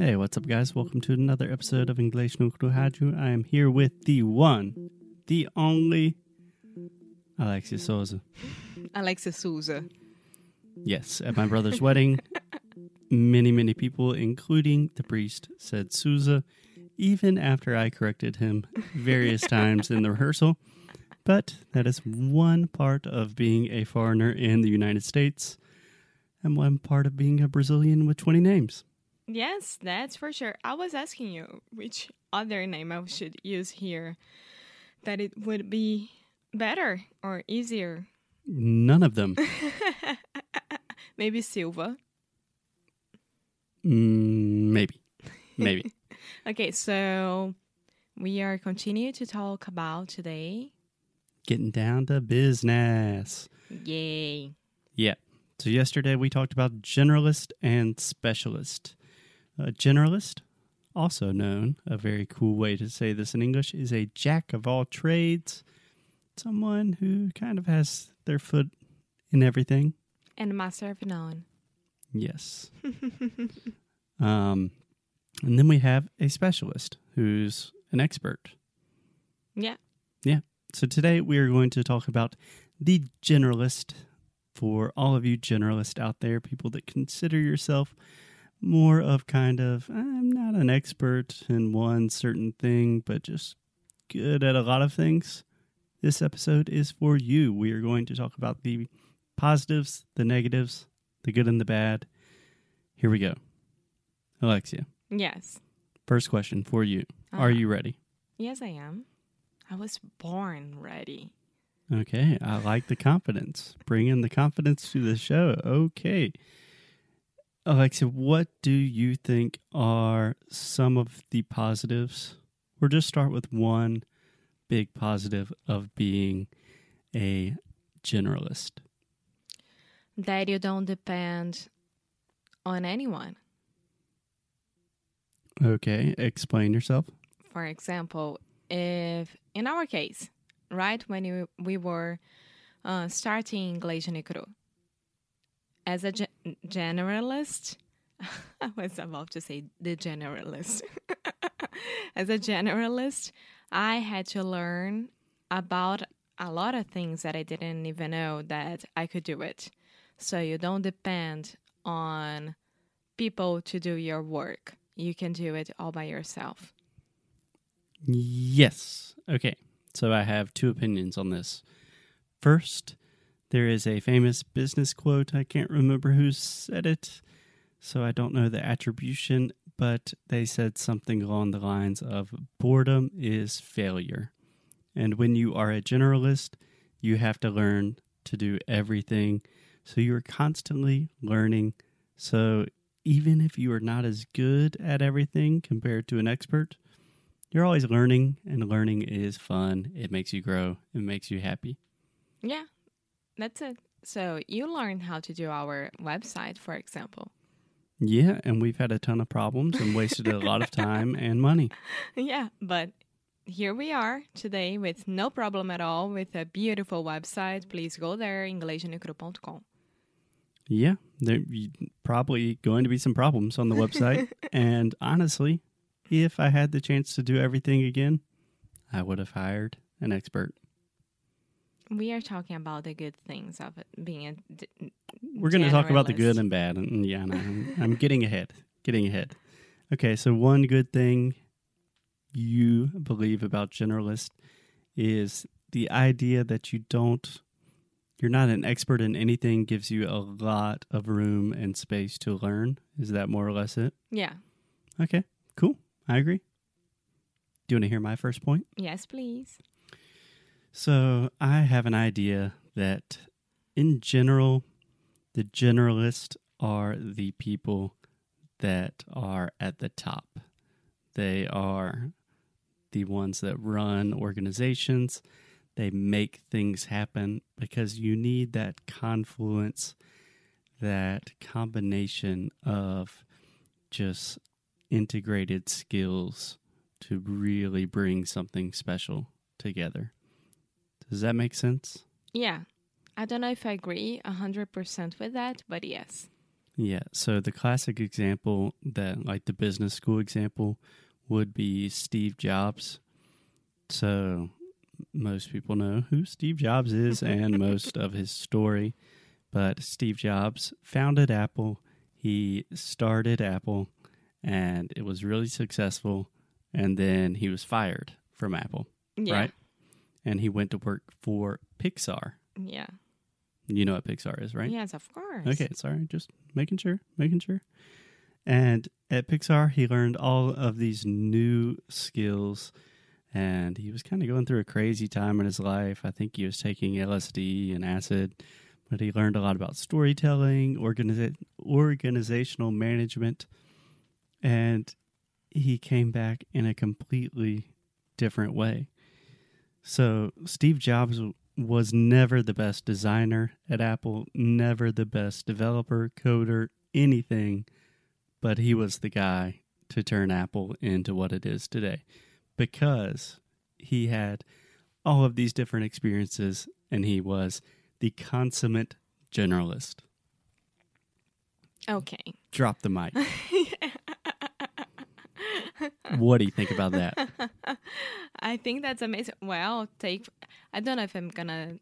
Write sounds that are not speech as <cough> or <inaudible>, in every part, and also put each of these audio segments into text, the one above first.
Hey, what's up, guys? Welcome to another episode of English no Rádio. I am here with the one, the only Alexia Souza. Alexia Souza. Yes, at my brother's <laughs> wedding, many, many people, including the priest, said Souza, even after I corrected him various <laughs> times in the rehearsal. But that is one part of being a foreigner in the United States and one part of being a Brazilian with 20 names. Yes, that's for sure. I was asking you which other name I should use here that it would be better or easier. None of them. <laughs> Maybe Silva. Mm, maybe. Maybe. <laughs> Okay, so we are continuing to talk about today. Getting down to business. Yay. Yeah. So yesterday we talked about generalist and specialist. A generalist, also known, a very cool way to say this in English, is a jack of all trades. Someone who kind of has their foot in everything. And master of none. Yes. <laughs> um, and then we have a specialist who's an expert. Yeah. Yeah. So today we are going to talk about the generalist for all of you generalists out there, people that consider yourself more of kind of, I'm not an expert in one certain thing, but just good at a lot of things. This episode is for you. We are going to talk about the positives, the negatives, the good and the bad. Here we go. Alexia, Yes. first question for you. Are Uh-huh. you ready? Yes, I am. I was born ready. Okay, I like the confidence. Bring in the confidence to the show. Okay. Alexia, what do you think are some of the positives? Or just start with one big positive of being a generalist. That you don't depend on anyone. Okay, explain yourself. For example, if in our case, right when you, we were uh, starting English no Cru, as a ge- generalist, <laughs> I was about to say the generalist. <laughs> as a generalist, I had to learn about a lot of things that I didn't even know that I could do it. So you don't depend on people to do your work. You can do it all by yourself. Yes. Okay. So I have two opinions on this. First, there is a famous business quote. I can't remember who said it, so I don't know the attribution, but they said something along the lines of boredom is failure. And when you are a generalist, you have to learn to do everything. So you're constantly learning. So even if you are not as good at everything compared to an expert, you're always learning, and learning is fun. It makes you grow, it makes you happy. Yeah, that's it. So you learned how to do our website, for example. Yeah, and we've had a ton of problems and wasted a lot of <laughs> time and money. Yeah, but here we are today with no problem at all with a beautiful website. Please go there, inglesnucro.com. Yeah, there probably going to be some problems on the website. <laughs> and honestly, if I had the chance to do everything again, I would have hired an expert. We are talking about the good things of it being a. d- We're going to talk about the good and bad. And yeah, no, I'm, I'm getting ahead. Getting ahead. Okay, so one good thing you believe about generalist is the idea that you don't you're not an expert in anything gives you a lot of room and space to learn. Is that more or less it? Yeah. Okay, cool. I agree. Do you want to hear my first point? Yes, please. So I have an idea that in general, the generalists are the people that are at the top. They are the ones that run organizations. They make things happen because you need that confluence, that combination of just integrated skills to really bring something special together. Does that make sense? Yeah. I don't know if I agree 100% with that, but yes. Yeah. So the classic example that, like the business school example, would be Steve Jobs. So most people know who Steve Jobs is <laughs> and most of his story. But Steve Jobs founded Apple. He started Apple and it was really successful. And then he was fired from Apple, Yeah. right? And he went to work for Pixar. Yeah. You know what Pixar is, right? Yes, of course. Okay, sorry, just making sure, making sure. And at Pixar, he learned all of these new skills, and he was kind of going through a crazy time in his life. I think he was taking LSD and acid, but he learned a lot about storytelling, organiza- organizational management, and he came back in a completely different way. So, Steve Jobs was never the best designer at Apple, never the best developer, coder, anything, but he was the guy to turn Apple into what it is today because he had all of these different experiences and he was the consummate generalist. Okay. Drop the mic. <laughs> what do you think about that? <laughs> I think that's amazing. Well, take I don't know if I'm gonna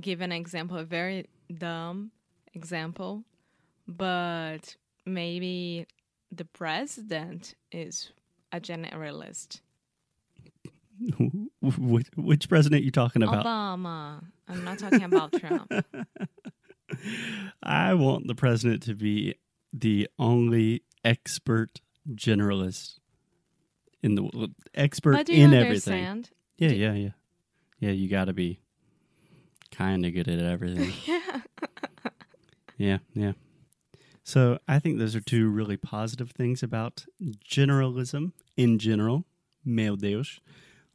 give an example, a very dumb example, but maybe the president is a generalist. <laughs> which, which president you talking about? Obama. I'm not talking about <laughs> Trump. I want the president to be the only expert generalist in the expert But do you in everything. Yeah, Do- yeah, yeah. Yeah, you got to be kind of good at everything. <laughs> Yeah. yeah, yeah. So I think those are two really positive things about generalism in general. Meu Deus.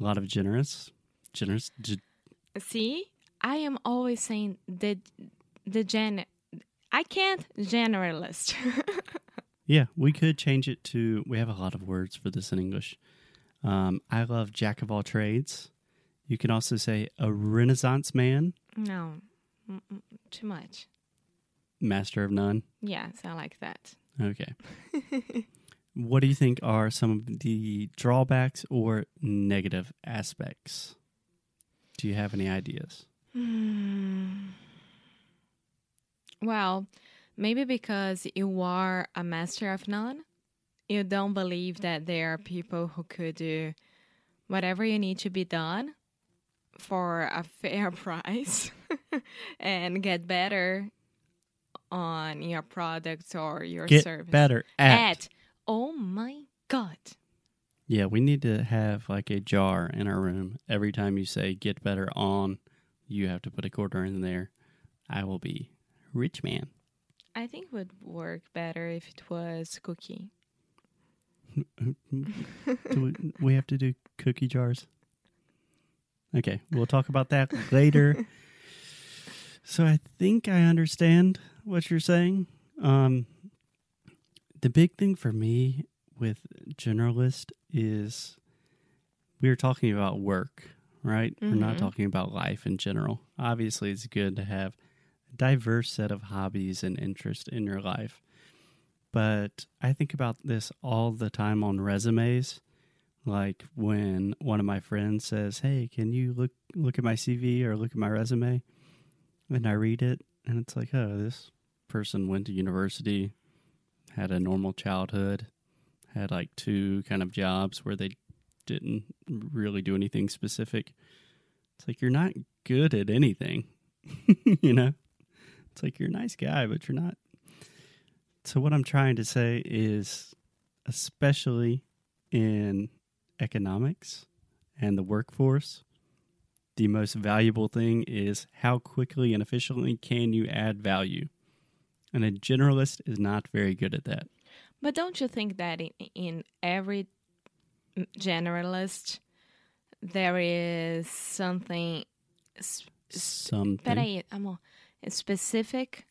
A lot of generous, generous. Ge- See, I am always saying the the gen. I can't generalist. <laughs> yeah, we could change it to. We have a lot of words for this in English. Um, I love jack of all trades. You can also say a Renaissance man, no, Mm-mm, too much. master of none. Yes, I like that. Okay. <laughs> what do you think are some of the drawbacks or negative aspects? Do you have any ideas? Hmm. Well, maybe because you are a master of none, you don't believe that there are people who could do whatever you need to be done for a <laughs> fair price <laughs> and get better on your product or your Get service. better at. At. Oh my God. Yeah, we need to have like a jar in our room. Every time you say get better on, you have to put a quarter in there. I will be rich man. I think would work better if it was cookie. do we, we have to do cookie jars? Okay, we'll talk about that later. so I think I understand what you're saying. Um, the big thing for me with generalist is we are talking about work, right? We're not Mhm. talking about life in general. Obviously, it's good to have diverse set of hobbies and interests in your life. But I think about this all the time on resumes. Like when one of my friends says, "Hey, can you look look at my CV or look at my resume?" and I read it, and it's like, "Oh, this person went to university, had a normal childhood, had like two kind of jobs where they didn't really do anything specific." It's like you're not good at anything, <laughs> you know. It's like you're a nice guy, but you're not. So what I'm trying to say is, especially in economics and the workforce, the most valuable thing is how quickly and efficiently can you add value. And a generalist is not very good at that. But don't you think that in, in every generalist there is something Something. peraí, amor, specific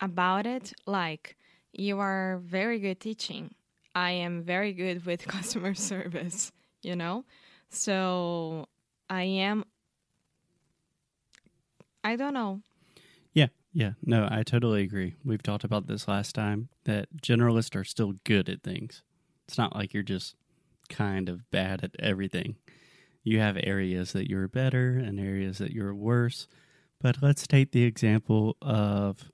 about it? Like you are very good teaching. I am very good with <laughs> customer service, you know? So I am I don't know. Yeah, yeah. no, I totally agree. We've talked about this last time that generalists are still good at things. It's not like you're just kind of bad at everything. You have areas that you're better and areas that you're worse. But let's take the example of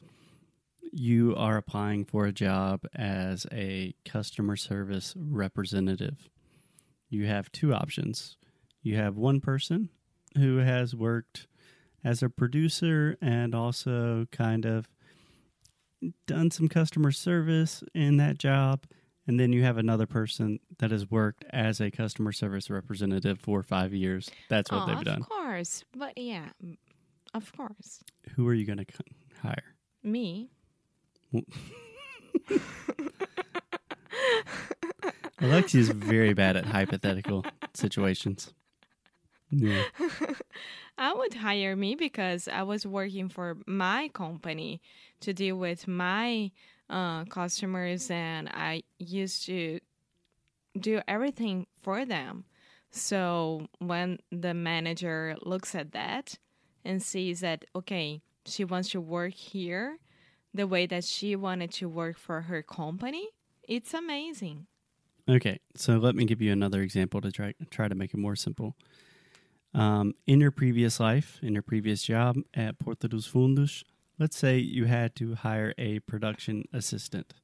you are applying for a job as a customer service representative. You have two options. You have one person who has worked as a producer and also kind of done some customer service in that job. And then you have another person that has worked as a customer service representative for five years. That's what oh, they've done. Of course. But yeah, of course. Who are you going to hire? Me. Alexia is very bad at hypothetical situations. Yeah. <laughs> I would hire me because I was working for my company to deal with my uh, customers, and I used to do everything for them. So when the manager looks at that and sees that, okay, she wants to work here the way that she wanted to work for her company, it's amazing. Okay, so let me give you another example to try try to make it more simple. Um, in your previous life, in your previous job at Porta dos Fundos, let's say you had to hire a production assistant.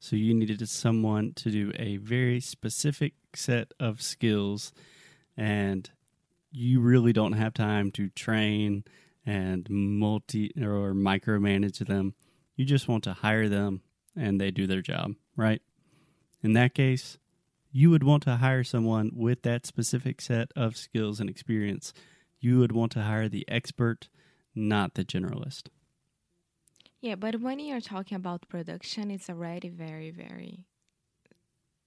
So you needed someone to do a very specific set of skills, and you really don't have time to train and multi or micromanage them. You just want to hire them and they do their job, right? In that case, you would want to hire someone with that specific set of skills and experience. You would want to hire the expert, not the generalist. Yeah, but when you're talking about production, it's already very, very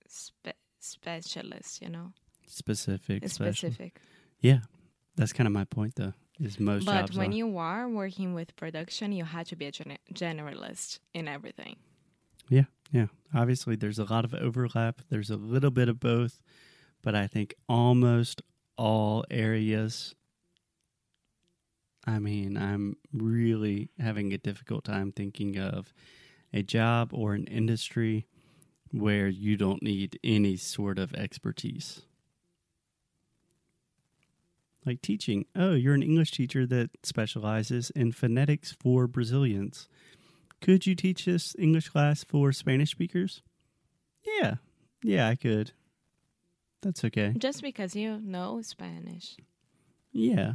spe- specialist, you know? Specific. Special. specific. Yeah. That's kind of my point, though, is most But when are. you are working with production, you have to be a gen- generalist in everything. Yeah, yeah. Obviously, there's a lot of overlap. There's a little bit of both, but I think almost all areas. I mean, I'm really having a difficult time thinking of a job or an industry where you don't need any sort of expertise. Like teaching. Oh, you're an English teacher that specializes in phonetics for Brazilians. Could you teach this English class for Spanish speakers? Yeah. Yeah, I could. That's okay. Just because you know Spanish. Yeah.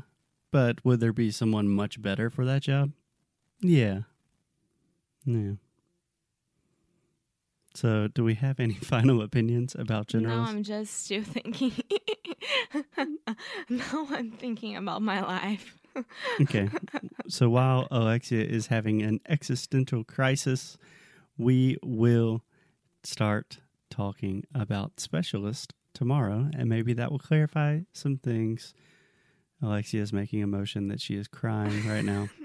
But would there be someone much better for that job? Yeah. Yeah. So, do we have any <laughs> final opinions about No. I'm just still thinking. <laughs> no, I'm thinking about my life. okay. So while Alexia is having an existential crisis, we will start talking about specialist tomorrow, and maybe that will clarify some things. Alexia is making a motion that she is crying right now. <laughs>